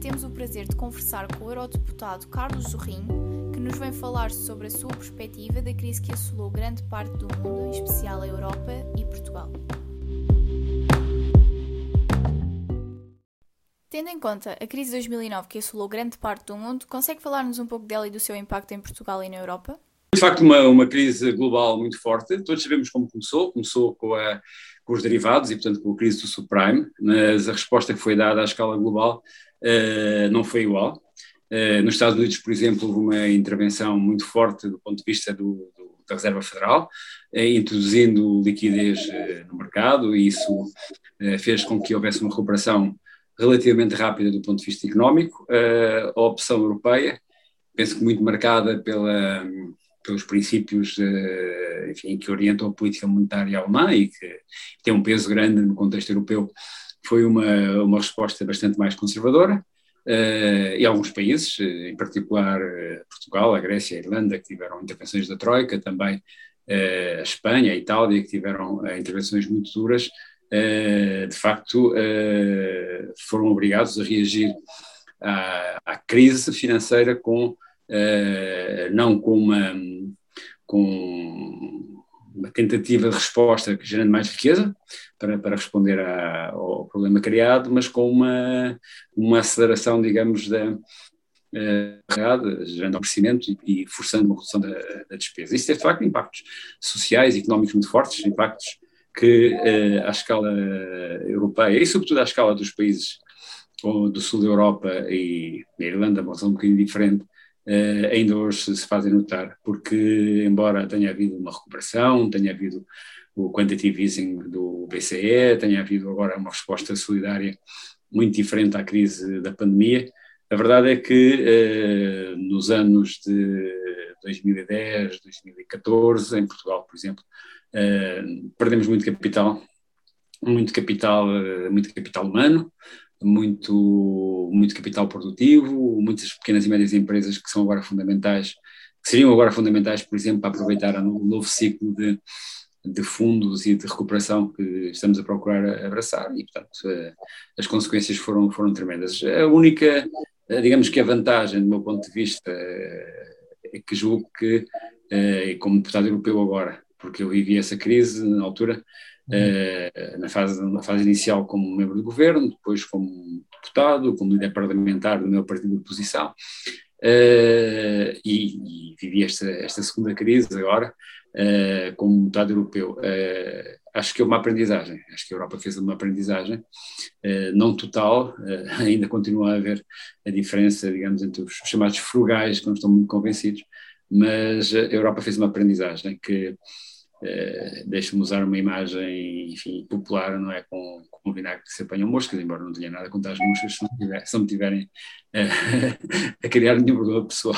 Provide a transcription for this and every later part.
Temos o prazer de conversar com o eurodeputado Carlos Jorrinho, que nos vem falar sobre a sua perspectiva da crise que assolou grande parte do mundo, em especial a Europa e Portugal. Tendo em conta a crise de 2009 que assolou grande parte do mundo, consegue falar-nos um pouco dela e do seu impacto em Portugal e na Europa? De facto, uma, uma crise global muito forte. Todos sabemos como começou. Começou com, a, com os derivados e, portanto, com a crise do subprime, mas a resposta que foi dada à escala global uh, não foi igual. Uh, nos Estados Unidos, por exemplo, houve uma intervenção muito forte do ponto de vista do, do, da Reserva Federal, uh, introduzindo liquidez no mercado, e isso fez com que houvesse uma recuperação relativamente rápida do ponto de vista económico. a opção europeia, penso que muito marcada pela pelos princípios enfim, que orientam a política monetária alemã e que tem um peso grande no contexto europeu, foi uma, uma resposta bastante mais conservadora. Uh, e alguns países, eh, em particular Portugal, a Grécia, a Irlanda, que tiveram intervenções da Troika, também a Espanha, a Itália, que tiveram intervenções muito duras, de facto foram obrigados a reagir à, à crise financeira com não com uma, com uma tentativa de resposta gerando mais riqueza para, para responder ao problema criado, mas com uma, uma aceleração, digamos, da, uh, gerando crescimento e, e, forçando uma redução da, da, despesa. Isso tem, de facto, impactos sociais e económicos muito fortes, impactos que, uh, à escala europeia e, sobretudo, à escala dos países do sul da Europa e a Irlanda, razão um bocadinho diferente, Uh, ainda hoje se fazem notar, porque embora tenha havido uma recuperação, tenha havido o quantitative easing do BCE, tenha havido agora uma resposta solidária muito diferente à crise da pandemia, a verdade é que uh, nos anos de 2010, 2014, em Portugal, por exemplo, uh, perdemos muito capital, muito capital, muito capital humano, muito, muito capital produtivo, muitas pequenas e médias empresas que são agora fundamentais, que seriam agora fundamentais, por exemplo, para aproveitar o novo ciclo de, de fundos e de recuperação que estamos a procurar abraçar e, portanto, eh, as consequências foram, foram tremendas. A única, eh, digamos que a vantagem, do meu ponto de vista, eh, é que julgo que, como deputado europeu agora, porque eu vivi essa crise na altura, uh, na, fase, na fase inicial como membro do governo, depois como deputado, como líder parlamentar do meu partido de oposição, uh, e, e, vivi esta, esta segunda crise agora uh, como deputado europeu. acho que é uma aprendizagem, acho que a Europa fez uma aprendizagem, não total, ainda continua a haver a diferença, digamos, entre os chamados frugais, que não estão muito convencidos, mas a Europa fez uma aprendizagem que Uh, Deixa-me usar uma imagem, enfim, popular, não é? Com, com o vinagre que se apanham moscas, embora não tenha nada contra as moscas, se, não tiver, se não me tiverem uh, a criar nenhum problema pessoal.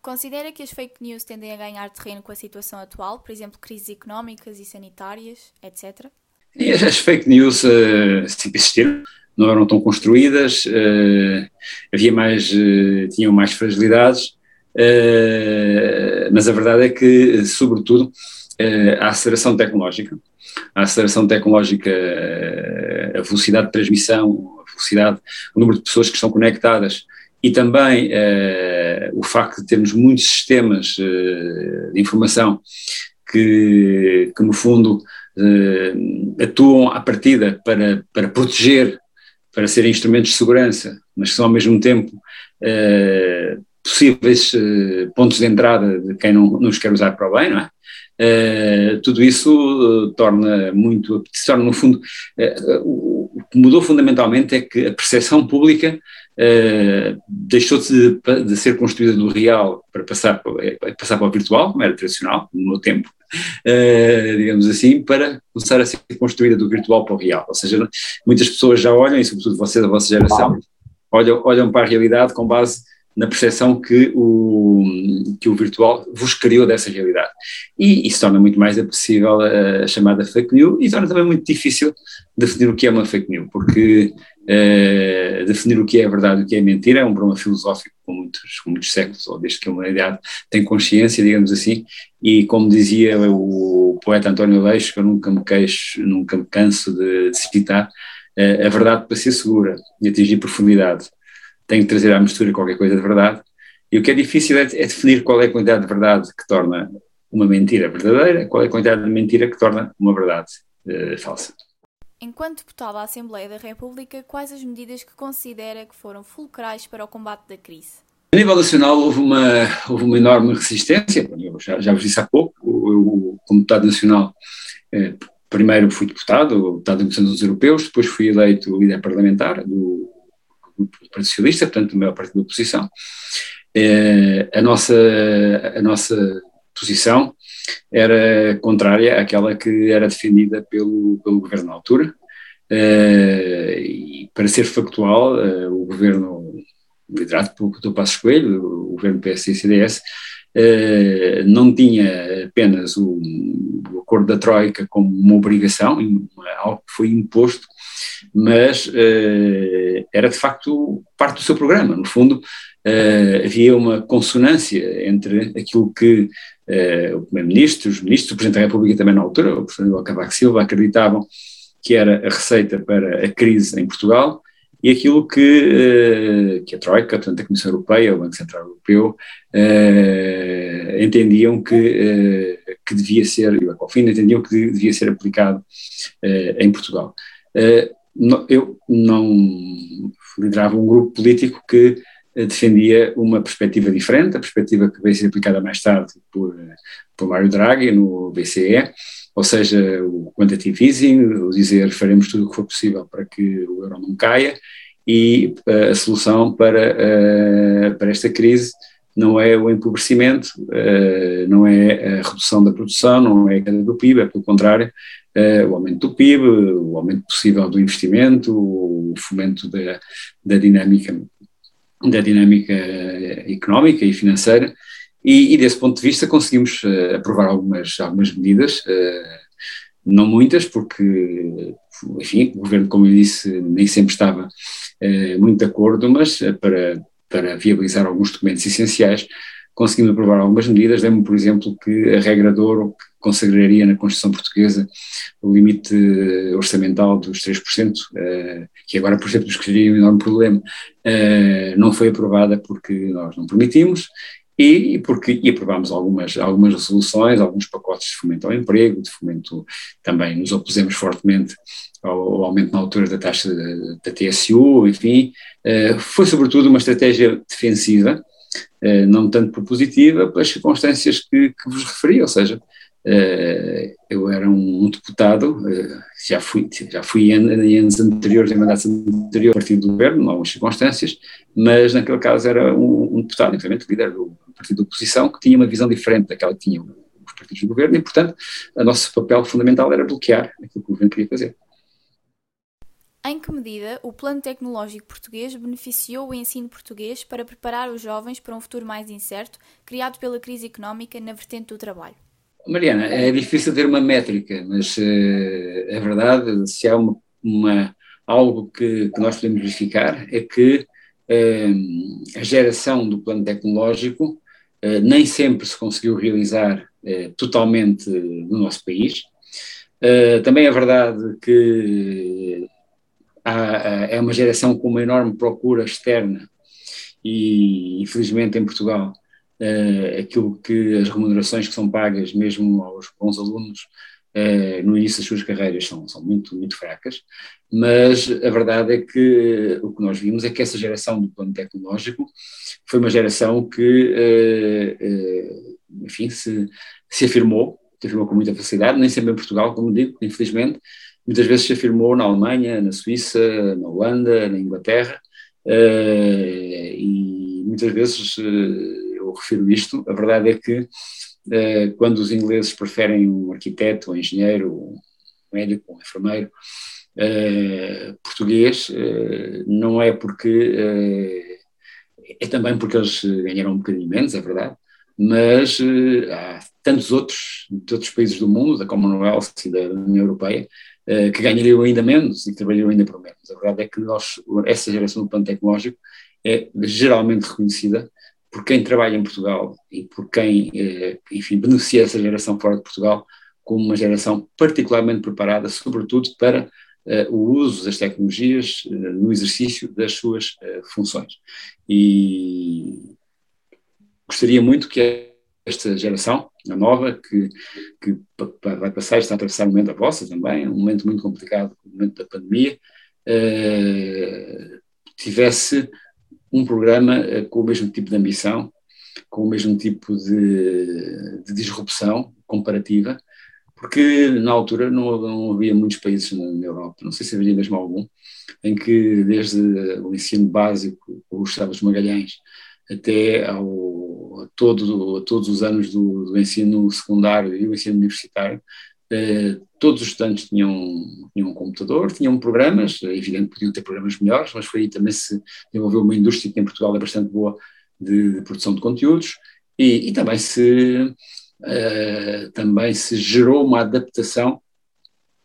Considera que as fake news tendem a ganhar terreno com a situação atual, por exemplo, crises económicas e sanitárias, etc? E as fake news uh, sempre existiram, não eram tão construídas, havia mais, tinham mais fragilidades, eh, mas a verdade é que, sobretudo, uh, a aceleração tecnológica, a aceleração tecnológica, uh, a velocidade de transmissão, a velocidade, o número de pessoas que estão conectadas e também o facto de termos muitos sistemas de informação que, que no fundo, atuam à partida para, para proteger, para serem instrumentos de segurança, mas que são ao mesmo tempo possíveis uh, pontos de entrada de quem não, não os quer usar para o bem, não é? Uh, tudo isso uh, torna muito, se torna no fundo, o que mudou fundamentalmente é que a percepção pública deixou de, de, ser construída do real para passar, para, passar para o virtual, como era tradicional, no meu tempo, digamos assim, para começar a ser construída do virtual para o real. Ou seja, muitas pessoas já olham, e sobretudo vocês, a vossa geração, olham, olham para a realidade com base na percepção que o, que o virtual vos criou dessa realidade. E isso torna muito mais possível a, a, chamada fake news e torna também muito difícil definir o que é uma fake news, porque uh, definir o que é verdade e o que é mentira é um problema filosófico com muitos, com muitos séculos, ou desde que a humanidade tem consciência, digamos assim, e como dizia o poeta António Leixo, que eu nunca me queixo, nunca me canso de, de citar, a verdade para ser segura e atingir profundidade tem que trazer à mistura qualquer coisa de verdade. E o que é difícil é, é, definir qual é a quantidade de verdade que torna uma mentira verdadeira, qual é a quantidade de mentira que torna uma verdade uh, falsa. Enquanto deputado à Assembleia da República, quais as medidas que considera que foram fulcrais para o combate da crise? A nível nacional houve uma, houve uma enorme resistência, eu já, já vos disse há pouco, eu, como deputado nacional, eh, primeiro fui deputado, deputado da Comissão dos Europeus, depois fui eleito líder parlamentar do Partido Socialista, portanto do maior partido da oposição. Eh, a, nossa, a nossa posição era contrária àquela que era defendida pelo, pelo governo na altura. Uh, e para ser factual, uh, o governo liderado pelo Dr. Passos Coelho, o governo PSD e CDS, não tinha apenas o, o, acordo da Troika como uma obrigação, algo que foi imposto, mas era de facto parte do seu programa. No fundo, havia uma consonância entre aquilo que uh, o Primeiro-Ministro, os ministros, o Presidente da República também na altura, o Presidente Cavaco Silva, acreditavam que era a receita para a crise em Portugal e aquilo que, uh, que a Troika, portanto a Comissão Europeia, o Banco Central Europeu, uh, entendiam que, que devia ser, e o Ecofin entendiam que devia ser aplicado em Portugal. Eu não liderava um grupo político que eh, defendia uma perspectiva diferente, a perspectiva que veio ser aplicada mais tarde por, por Mário Draghi no BCE, ou seja, o quantitative easing, o dizer faremos tudo o que for possível para que o euro não caia, e eh, a solução para, eh, para esta crise não é o empobrecimento, não é a redução da produção, não é a queda do PIB, é pelo contrário, o aumento do PIB, o aumento possível do investimento, o fomento da, da dinâmica da dinâmica económica e financeira, e, e, desse ponto de vista conseguimos uh, aprovar algumas, algumas medidas, uh, não muitas, porque, enfim, o governo, como eu disse, nem sempre estava uh, muito de acordo, mas para, para viabilizar alguns documentos essenciais, conseguimos aprovar algumas medidas. Lembro, por exemplo, que a regra de ouro que consagraria na Constituição Portuguesa o limite orçamental dos 3%, uh, que agora, por exemplo, nos criaria um enorme problema, uh, não foi aprovada porque nós não permitimos e porque e aprovámos algumas, algumas resoluções, alguns pacotes de fomento ao emprego, de fomento também nos opusemos fortemente ao, ao aumento na altura da taxa da, da TSU, enfim, uh, foi sobretudo uma estratégia defensiva, não tanto propositiva, pelas circunstâncias que, que vos referi, ou seja, Uh, eu era um, deputado, uh, já fui, já fui em, em anos anteriores, em mandatos anteriores, partido do governo, em algumas circunstâncias, mas naquele caso era um, um deputado, infelizmente líder do partido da oposição, que tinha uma visão diferente daquela que tinham os partidos do governo e, portanto, o nosso papel fundamental era bloquear aquilo que o governo queria fazer. Em que medida o Plano Tecnológico Português beneficiou o ensino português para preparar os jovens para um futuro mais incerto, criado pela crise económica na vertente do trabalho? Mariana, é difícil ter uma métrica, mas é verdade, se há uma, uma algo que, que, nós podemos verificar é que uh, a geração do plano tecnológico uh, nem sempre se conseguiu realizar totalmente no nosso país. também é verdade que é uma geração com uma enorme procura externa e, infelizmente, em Portugal uh, aquilo que as remunerações que são pagas mesmo aos bons alunos uh, no início das suas carreiras são, são muito, muito fracas, mas a verdade é que o que nós vimos é que essa geração do plano tecnológico foi uma geração que, uh, enfim, se, se afirmou, se afirmou com muita facilidade, nem sempre em Portugal, como digo, infelizmente, muitas vezes se afirmou na Alemanha, na Suíça, na Holanda, na Inglaterra, e muitas vezes eu refiro isto, a verdade é que uh, quando os ingleses preferem um arquiteto, um engenheiro, um médico, um enfermeiro português, não é porque é também porque eles ganharam um bocadinho menos, é verdade, mas há tantos outros, de outros países do mundo, da Commonwealth e da União Europeia, que ganhariam ainda menos e trabalhariam ainda por menos. A verdade é que nós, essa geração do plano tecnológico é geralmente reconhecida por quem trabalha em Portugal e por quem, eh, enfim, beneficia essa geração fora de Portugal como uma geração particularmente preparada, sobretudo para o uso das tecnologias no exercício das suas funções. E gostaria muito que esta geração, nova, que, que vai passar, está a atravessar um momento a vossa também, um momento muito complicado, o momento da pandemia, tivesse um programa com o mesmo tipo de ambição, com o mesmo tipo de, de disrupção comparativa, porque na altura não, não, havia muitos países na, Europa, não sei se haveria mesmo algum, em que desde o ensino básico, o Gustavo Magalhães, até ao, todo, a todos os anos do, do, ensino secundário e o ensino universitário, eh, todos os estudantes tinham, tinham um computador, tinham programas, é evidente que podiam ter programas melhores, mas foi aí também se desenvolveu uma indústria que em Portugal é bastante boa de, de produção de conteúdos, e, e também se uh, também se gerou uma adaptação,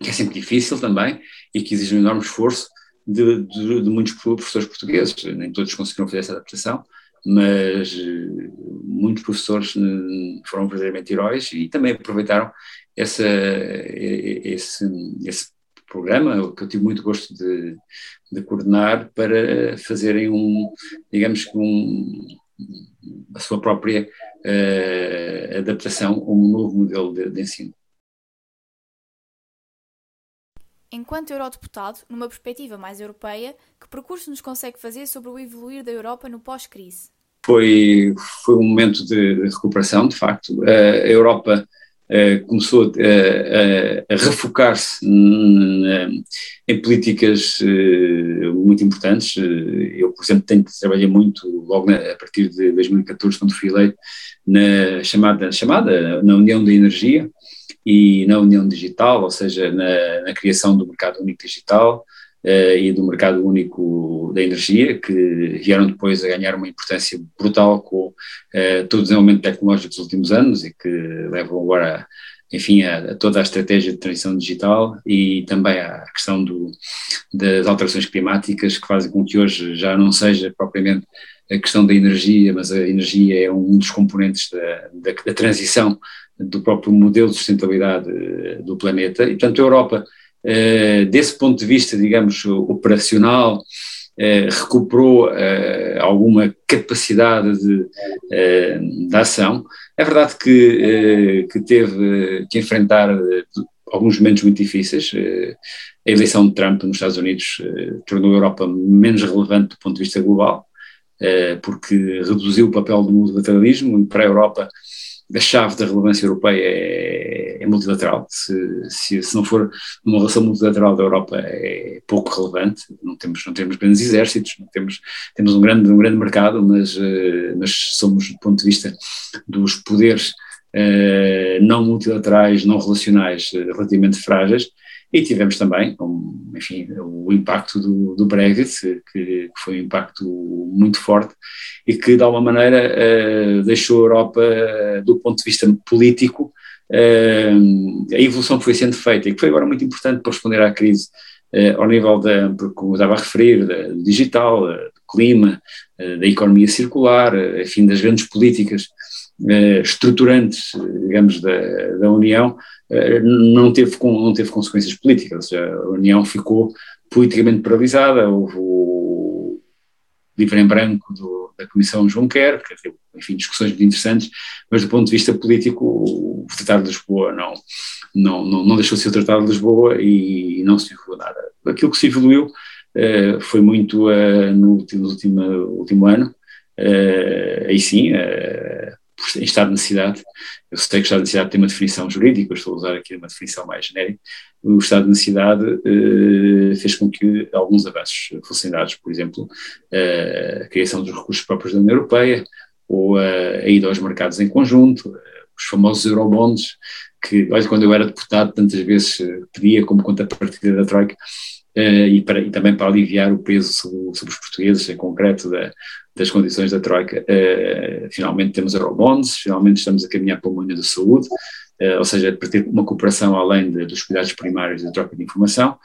que é sempre difícil também, e que exige um enorme esforço de, de, de muitos professores portugueses. Nem todos conseguiram fazer essa adaptação, mas uh, muitos professores uh, foram verdadeiramente heróis e também aproveitaram essa, esse, esse programa, que eu tive muito gosto de, de coordenar, para fazerem um, digamos que um, a sua própria uh, adaptação a um novo modelo de, de ensino. Enquanto eurodeputado, numa perspectiva mais europeia, que percurso nos consegue fazer sobre o evoluir da Europa no pós-crise? Foi, foi um momento de, recuperação, de facto. a Europa Uh, começou a, a, a refocar-se em políticas uh, muito importantes. Eu, por exemplo, tenho, trabalhei muito logo a partir de 2014, quando fui eleito, na chamada, chamada na União da Energia e na União Digital, ou seja, na, na criação do mercado único digital, e do mercado único da energia, que vieram depois a ganhar uma importância brutal com uh, todo o desenvolvimento tecnológico dos últimos anos e que levam agora, enfim, a, a toda a estratégia de transição digital e também à questão do, das alterações climáticas que fazem com que hoje já não seja propriamente a questão da energia, mas a energia é um dos componentes da, da, da transição do próprio modelo de sustentabilidade eh, do planeta. E, portanto, a Europa eh, desse ponto de vista, digamos, operacional, eh, recuperou eh, alguma capacidade de, de, ação. É verdade que, que teve que enfrentar alguns momentos muito difíceis. A eleição de Trump nos Estados Unidos tornou a Europa menos relevante do ponto de vista global, porque reduziu o papel do multilateralismo para a Europa a chave da relevância europeia é, é multilateral. Se, se, se, não for uma relação multilateral da Europa é pouco relevante. Não temos, não temos grandes exércitos, não temos, temos um, grande, um grande mercado, mas, uh, mas somos, do ponto de vista dos poderes uh, não multilaterais, não relacionais, uh, relativamente frágeis. E tivemos também, enfim, o impacto do, do Brexit, que, que, foi um impacto muito forte e que, de alguma maneira, uh, deixou a Europa, uh, do ponto de vista político, uh, a evolução que foi sendo feita e que foi agora muito importante para responder à crise ao nível da, como estava a referir, do digital, do clima, da economia circular, enfim, das grandes políticas estruturantes, digamos, da, da União, eh, não teve, não teve consequências políticas, ou seja, a União ficou politicamente paralisada, houve o livro em branco do, da Comissão Juncker, que teve, enfim, discussões muito interessantes, mas do ponto de vista político o Tratado de Lisboa não, não, não, não deixou de ser o Tratado de Lisboa e, não se evoluiu nada. Aquilo que se evoluiu uh, foi muito uh, no, no último, último ano, uh, aí sim, em estado de necessidade, eu sei que o estado de necessidade tem uma definição jurídica, estou a usar aqui uma definição mais genérica, o estado de necessidade eh, fez com que alguns avanços fossem dados, por exemplo, eh, a criação dos recursos próprios da União Europeia, ou a, a ida aos mercados em conjunto, eh, os famosos eurobonds, que, olha, quando eu era deputado, tantas vezes eh, pedia como contrapartida da Troika, e, para, e, também para aliviar o peso sobre, sobre os portugueses, em concreto da, das condições da Troika. Uh, finalmente temos Eurobonds, finalmente estamos a caminhar para uma União da Saúde, uh, ou seja, para ter uma cooperação além de, dos cuidados primários da troca de informação.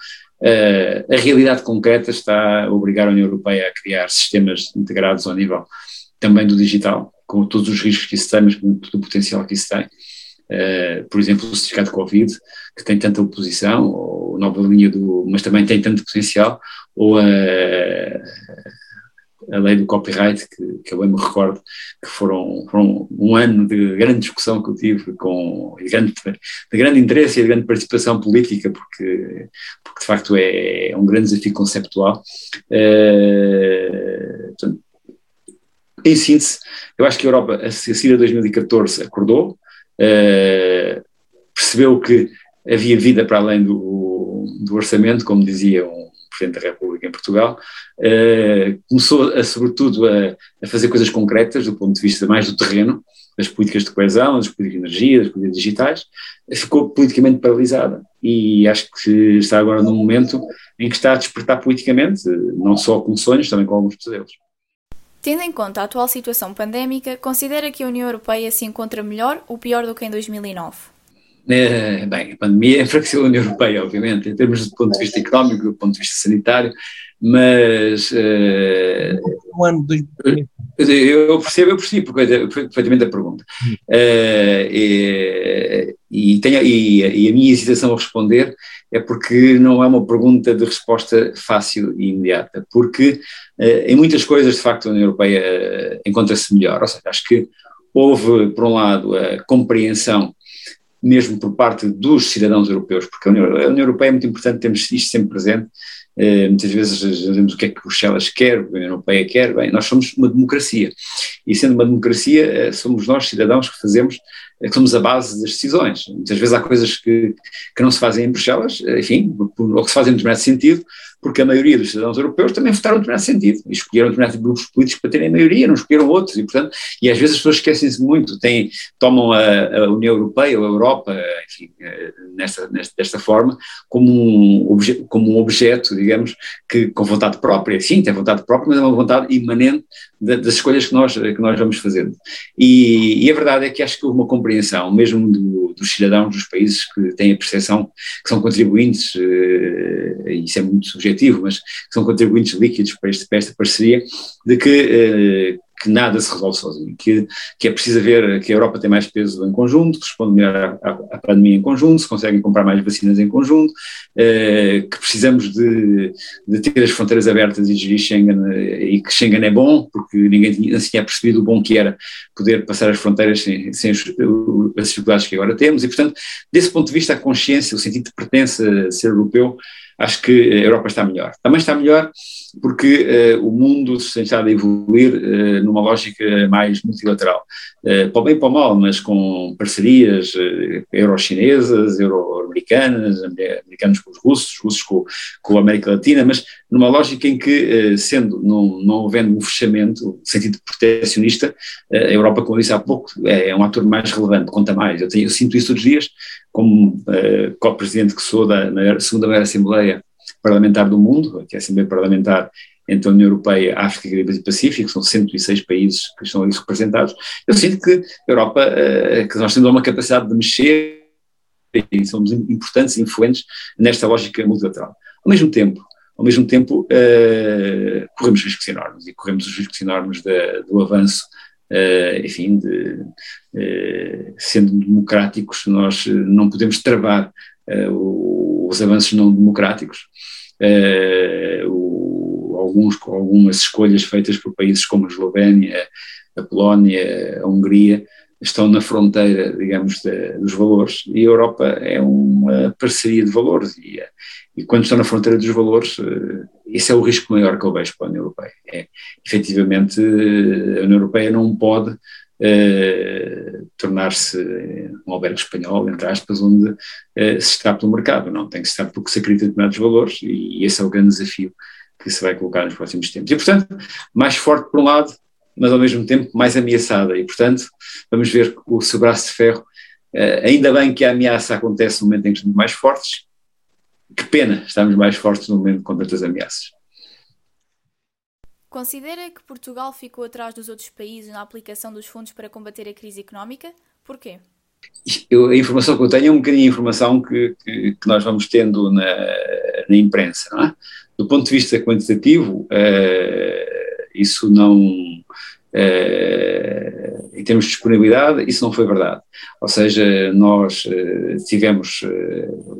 a realidade concreta está a obrigar a União Europeia a criar sistemas integrados ao nível também do digital, com todos os riscos que isso tem, mas com todo o potencial que isso tem. Por exemplo, o certificado de Covid, que tem tanta oposição, nova linha do, mas também tem tanto potencial, ou a, a lei do copyright, que, que eu bem me recordo, que foram, foram um ano de grande discussão que eu tive, com, de, grande, de grande interesse e de grande participação política, porque, porque de facto é, é um grande desafio conceptual. Uh, em síntese, eu acho que a Europa, a seguir a 2014, acordou, uh, percebeu que havia vida para além do, do orçamento, como dizia um Presidente da República em Portugal, uh, começou a, sobretudo a, a, fazer coisas concretas do ponto de vista mais do terreno, das políticas de coesão, das políticas de energia, das políticas digitais, ficou politicamente paralisada e acho que está agora num momento em que está a despertar politicamente, não só com sonhos, também com alguns pesadelos. Tendo em conta a atual situação pandémica, considera que a União Europeia se encontra melhor ou pior do que em 2009? É, bem, a pandemia enfraqueceu a União Europeia, obviamente, em termos do ponto de vista económico, do ponto de vista sanitário, mas. De eu percebo, eu percebo perfeitamente a pergunta. Uh, e, e, tenho, e, e, a minha hesitação a responder é porque não é uma pergunta de resposta fácil e imediata, porque em muitas coisas, de facto, a União Europeia encontra-se melhor. Ou seja, acho que houve, por um lado, a compreensão mesmo por parte dos cidadãos europeus, porque a União, a União Europeia é muito importante, temos isto sempre presente, eh, muitas vezes dizemos o que é que Bruxelas quer, a União Europeia quer, bem, nós somos uma democracia, e sendo uma democracia, eh, somos nós, cidadãos, que fazemos, eh, que somos a base das decisões. Muitas vezes há coisas que, que não se fazem em Bruxelas, enfim, ou que se fazem no determinado sentido, porque a maioria dos cidadãos europeus também votaram no determinado sentido, e escolheram determinados grupos políticos para terem a maioria, não escolheram outros, e portanto, e às vezes as pessoas esquecem-se muito, têm, tomam a, a, União Europeia ou a Europa, enfim, eh, nesta, nesta, desta forma, como um, obje, como um objeto, digamos, que com vontade própria, sim, tem vontade própria, mas é uma vontade imanente das escolhas que nós, que nós vamos fazendo. E, e, a verdade é que acho que houve uma compreensão, mesmo do, dos cidadãos dos países que têm a percepção que são contribuintes, eh, isso é muito subjetivo, mas que são contribuintes líquidos para, este, para esta parceria, de que eh, que nada se resolve sozinho, que, que é preciso ver que a Europa tem mais peso em conjunto, que responde melhor à, à pandemia em conjunto, se conseguem comprar mais vacinas em conjunto, eh, que precisamos de, de, ter as fronteiras abertas e gerir Schengen, eh, e que Schengen é bom, porque ninguém tinha, assim tinha percebido o bom que era poder passar as fronteiras sem, sem as dificuldades que agora temos, e portanto, desse ponto de vista, a consciência, o sentido de pertença a ser europeu, acho que a Europa está melhor. Também está melhor porque uh, o mundo se tem estado a evoluir uh, numa lógica mais multilateral. Uh, para o bem e para o mal, mas com parcerias euro-chinesas, euro-americanas, americanos com os russos, russos com, com a América Latina, mas numa lógica em que, sendo, não, não havendo um fechamento, sentido protecionista, a Europa, como eu disse há pouco, é, é um ator mais relevante, conta mais. Eu, tenho, eu sinto isso todos os dias, como uh, co-presidente que sou da segunda maior Assembleia Parlamentar do Mundo, que é a Assembleia Parlamentar entre a União Europeia, África, Caribe e Pacífico, são 106 países que estão ali representados. Eu sinto que a Europa, uh, que nós temos uma capacidade de mexer e somos importantes e influentes nesta lógica multilateral. Ao mesmo tempo, ao mesmo tempo uh, corremos riscos enormes e corremos os riscos enormes do avanço uh, enfim, de, uh, sendo democráticos, nós não podemos travar uh, os avanços não democráticos. O, alguns, algumas escolhas feitas por países como a Eslovénia, a Polónia, a Hungria, estão na fronteira, digamos, de, dos valores, e a Europa é uma parceria de valores, e, e quando estão na fronteira dos valores, esse é o risco maior que eu vejo para a União Europeia. É, efetivamente, a União Europeia não pode tornar-se um albergue espanhol, entre aspas, onde uh, se está pelo mercado, não, tem que estar porque se acredita em determinados valores e, e, esse é o grande desafio que se vai colocar nos próximos tempos. E, portanto, mais forte por um lado, mas ao mesmo tempo mais ameaçada e, portanto, vamos ver o seu braço de ferro, uh, ainda bem que a ameaça acontece no momento em que estamos mais fortes, que pena, estamos mais fortes no momento com tantas ameaças. Considera que Portugal ficou atrás dos outros países na aplicação dos fundos para combater a crise económica? Porquê? Eu, a informação que eu tenho é um bocadinho a informação que, que, que nós vamos tendo na, na imprensa. Não é? Do ponto de vista quantitativo, uh, isso não. Uh, em termos de disponibilidade, isso não foi verdade. Ou seja, nós uh, tivemos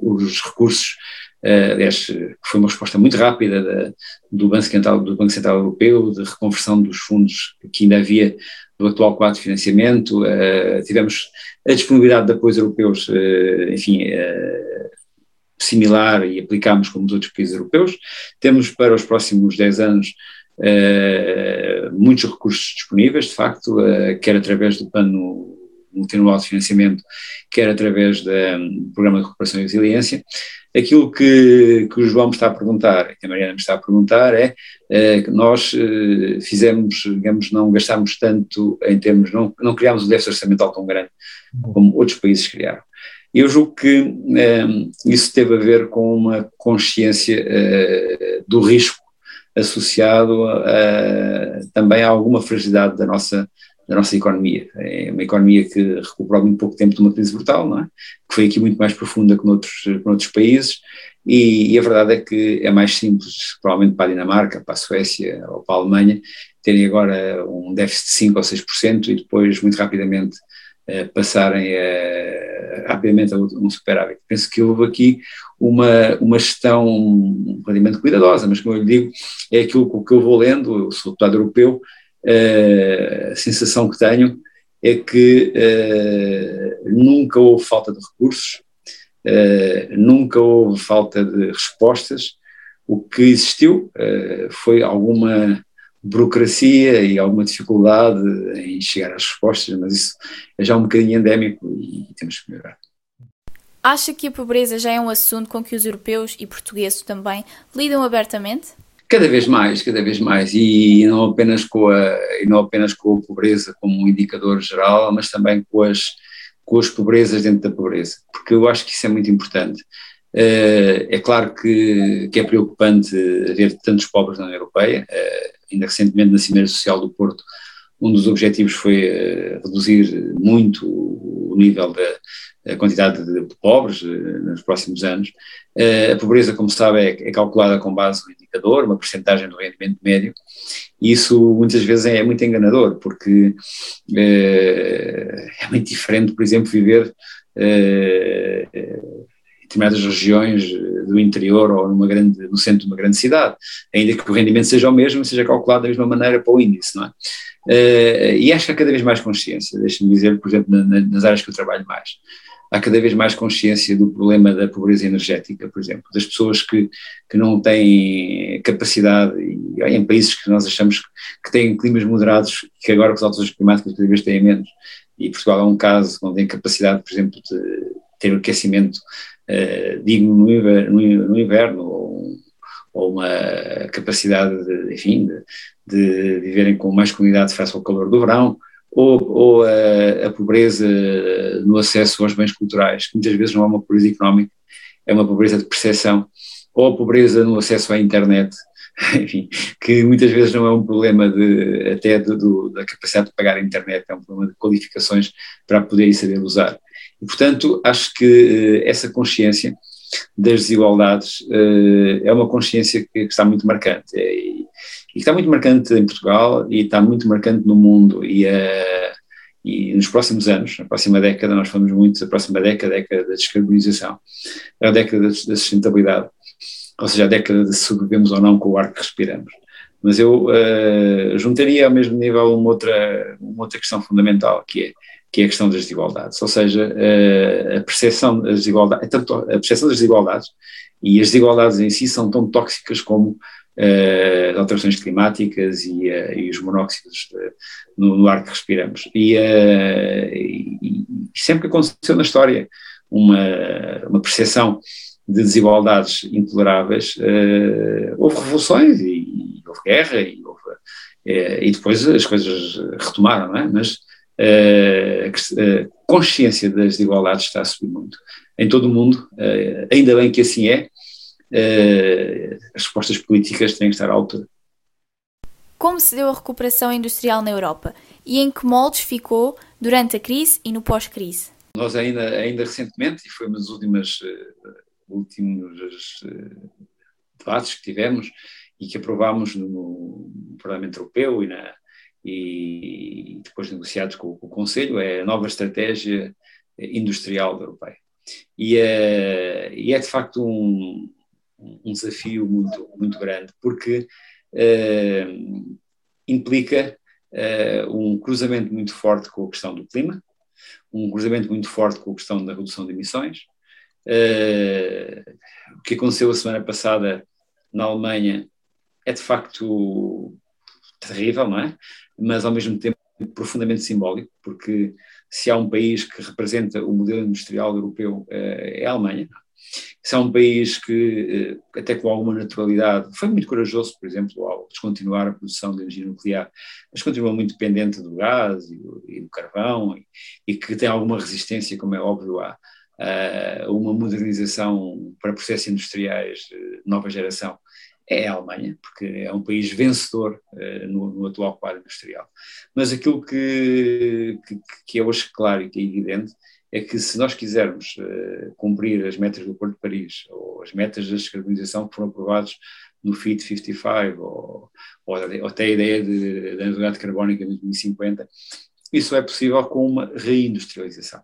os recursos aliás, foi uma resposta muito rápida do, Banco Central, do Banco Central Europeu, de reconversão dos fundos que ainda havia do atual quadro de financiamento, tivemos a disponibilidade de apoios europeus, enfim, similar e aplicámos como os outros países europeus. Temos para os próximos 10 anos uh, muitos recursos disponíveis, de facto, uh, quer através do plano multianual de financiamento, quer através do Programa de Recuperação e Resiliência. Aquilo que, que o João me está a perguntar, que a Mariana me está a perguntar, é uh, que nós fizemos, digamos, não gastámos tanto em termos, não, não criámos um déficit orçamental tão grande como outros países criaram. Eu julgo que isso teve a ver com uma consciência do risco associado a, também a alguma fragilidade da nossa, da nossa economia. É uma economia que recuperou muito pouco tempo de uma crise brutal, não é? que foi aqui muito mais profunda que noutros, que noutros países, e, e, a verdade é que é mais simples, provavelmente para a Dinamarca, para a Suécia ou para a Alemanha, terem agora um déficit de 5 ou 6% e depois, muito rapidamente, passarem a, rapidamente a um superávit. Penso que houve aqui uma, uma gestão relativamente cuidadosa, mas como eu lhe digo, é aquilo que eu vou lendo, eu sou deputado europeu, a sensação que tenho é que nunca houve falta de recursos, nunca houve falta de respostas. O que existiu foi alguma burocracia e alguma dificuldade em chegar às respostas, mas isso é já um bocadinho endémico e temos que melhorar. Acha que a pobreza já é um assunto com que os europeus e portugueses também lidam abertamente? Cada vez mais, cada vez mais, e não apenas com a, e não apenas com a pobreza como um indicador geral, mas também com as, com as pobrezas dentro da pobreza, porque eu acho que isso é muito importante. Eh, é claro que, que é preocupante haver tantos pobres na União Europeia, eh, ainda recentemente na Cimeira Social do Porto, um dos objetivos foi eh, reduzir muito o nível da quantidade de pobres nos próximos anos. A pobreza, como se sabe, é, é calculada com base no indicador, uma percentagem do rendimento médio, e isso muitas vezes é muito enganador, porque é, é muito diferente, por exemplo, viver determinadas regiões do interior ou numa grande, no centro de uma grande cidade, ainda que o rendimento seja o mesmo, seja calculado da mesma maneira para o índice, não é? Uh, e acho que há cada vez mais consciência, deixe-me dizer, por exemplo, na, nas áreas que eu trabalho mais, há cada vez mais consciência do problema da pobreza energética, por exemplo, das pessoas que, que não têm capacidade, e em países que nós achamos que têm climas moderados, que agora com as alterações climáticas cada vez têm menos, e Portugal é um caso onde tem capacidade, por exemplo, de ter aquecimento uh, digno no inverno, no inverno ou, ou, uma capacidade, de, enfim, de, de, viverem com mais comunidade face ao calor do verão, ou, ou a, a, pobreza no acesso aos bens culturais, que muitas vezes não é uma pobreza económica, é uma pobreza de percepção, ou a pobreza no acesso à internet, enfim, que muitas vezes não é um problema de, até de, da capacidade de pagar a internet, é um problema de qualificações para poder saber usar. E, portanto, acho que uh, essa consciência das desigualdades uh, é uma consciência que, está muito marcante. É, e, está muito marcante em Portugal e está muito marcante no mundo. E, uh, e nos próximos anos, na próxima década, nós falamos muito, a próxima década, a década da descarbonização, é a década da sustentabilidade, ou seja, a década de se sobrevivemos ou não com o ar que respiramos. Mas eu uh, juntaria ao mesmo nível uma outra, uma outra questão fundamental, que é que é a questão das desigualdades, ou seja, a percepção das desigualdades, a percepção das desigualdades e as desigualdades em si são tão tóxicas como as alterações climáticas e, uh, e os monóxidos no, no, ar que respiramos. E, e, e, sempre que aconteceu na história uma, uma percepção de desigualdades intoleráveis, houve revoluções e, houve guerra e, houve, e depois as coisas retomaram, não é? Mas a consciência das desigualdades está a subir muito. Em todo o mundo, ainda bem que assim é, as respostas políticas têm que estar à altura. Como se deu a recuperação industrial na Europa e em que moldes ficou durante a crise e no pós-crise? Nós ainda, ainda recentemente, e foi uma das últimas uh, últimos uh, debates que tivemos e que aprovámos no Parlamento Europeu e na, e depois negociados com, com o Conselho, é a nova estratégia industrial Europeia. E é, e é de facto um, um desafio muito, muito grande, porque uh, implica uh, um cruzamento muito forte com a questão do clima, um cruzamento muito forte com a questão da redução de emissões. O que aconteceu a semana passada na Alemanha é de facto terrível, não é? Mas ao mesmo tempo profundamente simbólico, porque se há um país que representa o modelo industrial europeu é a Alemanha. Se há um país que, eh, até com alguma naturalidade, foi muito corajoso, por exemplo, ao descontinuar a produção de energia nuclear, mas continua muito dependente do gás e do, e do carvão, e, e, que tem alguma resistência, como é óbvio, a, a uma modernização para processos industriais de nova geração, é a Alemanha, porque é um país vencedor uh, no, no, atual quadro industrial. Mas aquilo que, que, que, é hoje claro e que é evidente é que se nós quisermos uh, cumprir as metas do Porto de Paris, ou as metas da descarbonização que foram aprovadas no FIT 55, ou, ou, ou até a ideia de, da neutralidade carbónica em 2050, isso é possível com uma reindustrialização.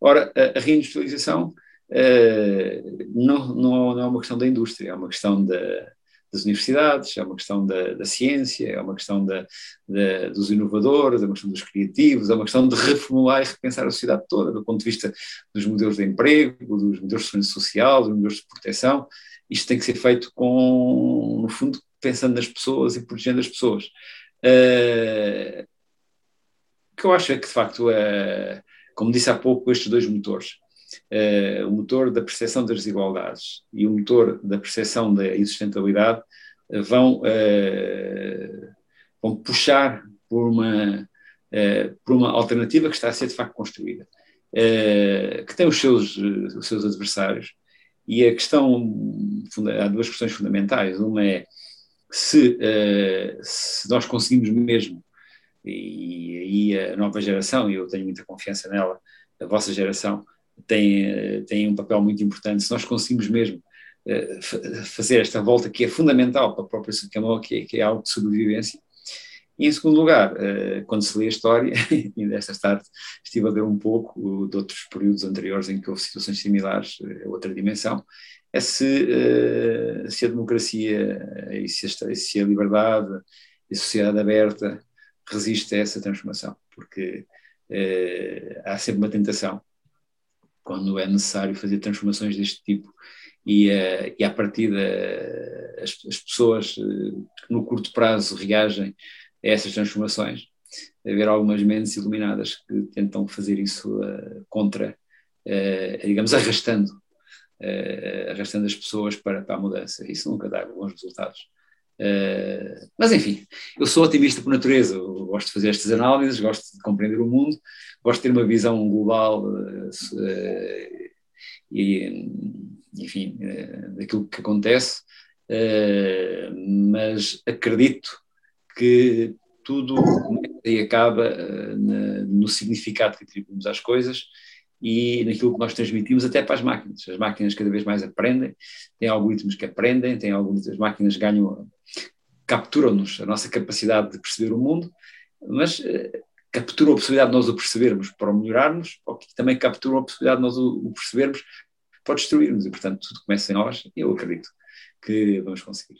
Ora, a, a reindustrialização uh, não, não, não, é uma questão da indústria, é uma questão da, das universidades, é uma questão da, da ciência, é uma questão da, da, dos inovadores, é uma questão dos criativos, é uma questão de reformular e repensar a sociedade toda, do ponto de vista dos modelos de emprego, dos modelos de segurança social, dos modelos de proteção. Isto tem que ser feito com, no fundo, pensando nas pessoas e protegendo as pessoas. Uh, o que eu acho é que, de facto, uh, como disse há pouco, estes dois motores, uh, o motor da percepção das desigualdades e o motor da percepção da insustentabilidade uh, vão, uh, vão puxar por uma, por uma alternativa que está a ser de facto construída, que tem os seus, os seus adversários. E a questão, há duas questões fundamentais. Uma é se, se nós conseguimos mesmo, e aí a nova geração, e eu tenho muita confiança nela, a vossa geração, tem, tem um papel muito importante. Se nós conseguimos mesmo eh, fazer esta volta que é fundamental para a própria Sucamó, que, é, que é algo de sobrevivência. E em segundo lugar, eh, quando se lê a história, e desta tarde estive a ver um pouco de outros períodos anteriores em que houve situações similares, eh, outra dimensão, é se, se a democracia e se a, se a liberdade e a sociedade aberta resiste a essa transformação, porque há sempre uma tentação quando é necessário fazer transformações deste tipo e, uh, e à partida uh, as, as, pessoas uh, que no curto prazo reagem a essas transformações, haver algumas mentes iluminadas que tentam fazer isso contra, digamos, arrastando, arrastando as pessoas para, para a mudança. Isso nunca dá bons resultados. Mas enfim, eu sou otimista por natureza, gosto de fazer estas análises, gosto de compreender o mundo, gosto de ter uma visão global uh, e, enfim, daquilo que acontece, mas acredito que tudo e acaba no significado que atribuímos às coisas e naquilo que nós transmitimos até para as máquinas. As máquinas cada vez mais aprendem, têm algoritmos que aprendem, têm algoritmos, as máquinas ganham, capturam-nos a nossa capacidade de perceber o mundo, mas uh, capturam a possibilidade de nós o percebermos para o melhorarmos, ou que também capturam a possibilidade de nós o, o percebermos para o destruirmos, e portanto tudo começa em nós, e eu acredito que vamos conseguir.